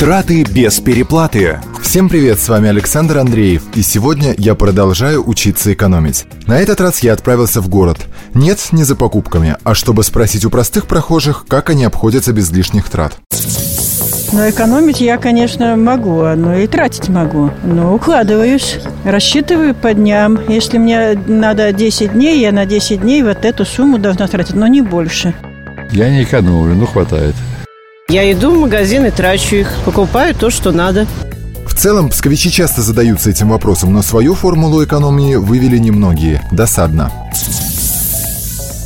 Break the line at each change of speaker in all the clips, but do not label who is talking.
Траты без переплаты.
Всем привет, с вами Александр Андреев, и сегодня я продолжаю учиться экономить. На этот раз я отправился в город. Нет, не за покупками, а чтобы спросить у простых прохожих, как они обходятся без лишних трат.
Но экономить я, конечно, могу, но и тратить могу. Но укладываюсь, рассчитываю по дням. Если мне надо 10 дней, я на 10 дней вот эту сумму должна тратить, но не больше.
Я не экономлю, ну хватает.
Я иду в магазин и трачу их. Покупаю то, что надо.
В целом, псковичи часто задаются этим вопросом, но свою формулу экономии вывели немногие. Досадно.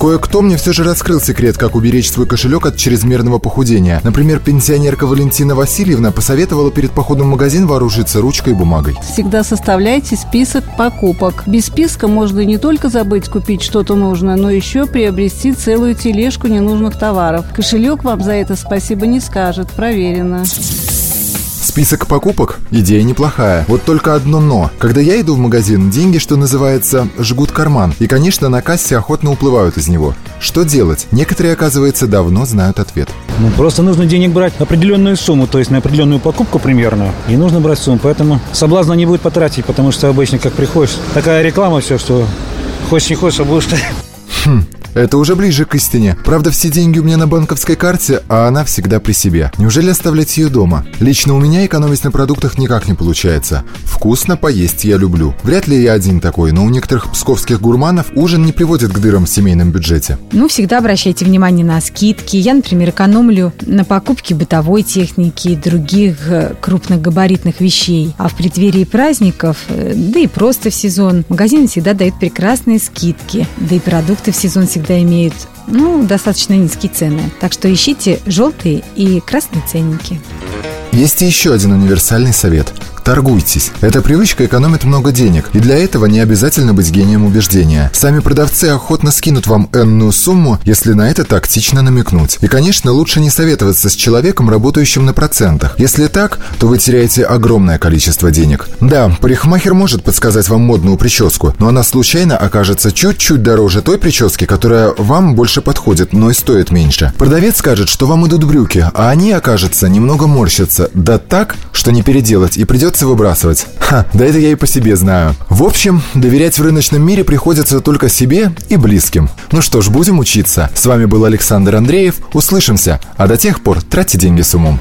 Кое-кто мне все же раскрыл секрет, как уберечь свой кошелек от чрезмерного похудения. Например, пенсионерка Валентина Васильевна посоветовала перед походом в магазин вооружиться ручкой и бумагой.
Всегда составляйте список покупок. Без списка можно не только забыть купить что-то нужное, но еще приобрести целую тележку ненужных товаров. Кошелек вам за это спасибо не скажет, проверено.
Список покупок – идея неплохая. Вот только одно «но». Когда я иду в магазин, деньги, что называется, жгут карман. И, конечно, на кассе охотно уплывают из него. Что делать? Некоторые, оказывается, давно знают ответ.
Ну, просто нужно денег брать определенную сумму, то есть на определенную покупку примерно. И нужно брать сумму, поэтому соблазна не будет потратить, потому что обычно, как приходишь, такая реклама все, что хочешь не хочешь, а будешь...
Хм, это уже ближе к истине. Правда, все деньги у меня на банковской карте, а она всегда при себе. Неужели оставлять ее дома? Лично у меня экономить на продуктах никак не получается. Вкусно поесть я люблю. Вряд ли я один такой, но у некоторых псковских гурманов ужин не приводит к дырам в семейном бюджете.
Ну, всегда обращайте внимание на скидки. Я, например, экономлю на покупке бытовой техники и других э, крупногабаритных вещей. А в преддверии праздников, э, да и просто в сезон, магазины всегда дают прекрасные скидки. Да и продукты в сезон всегда всегда имеют ну, достаточно низкие цены. Так что ищите желтые и красные ценники.
Есть еще один универсальный совет. Торгуйтесь. Эта привычка экономит много денег, и для этого не обязательно быть гением убеждения. Сами продавцы охотно скинут вам энную сумму, если на это тактично намекнуть. И, конечно, лучше не советоваться с человеком, работающим на процентах. Если так, то вы теряете огромное количество денег. Да, парикмахер может подсказать вам модную прическу, но она случайно окажется чуть-чуть дороже той прически, которая вам больше подходит, но и стоит меньше. Продавец скажет, что вам идут брюки, а они, окажется, немного морщатся. Да так, что не переделать, и придется придется выбрасывать. Ха, да это я и по себе знаю. В общем, доверять в рыночном мире приходится только себе и близким. Ну что ж, будем учиться. С вами был Александр Андреев. Услышимся. А до тех пор тратьте деньги с умом.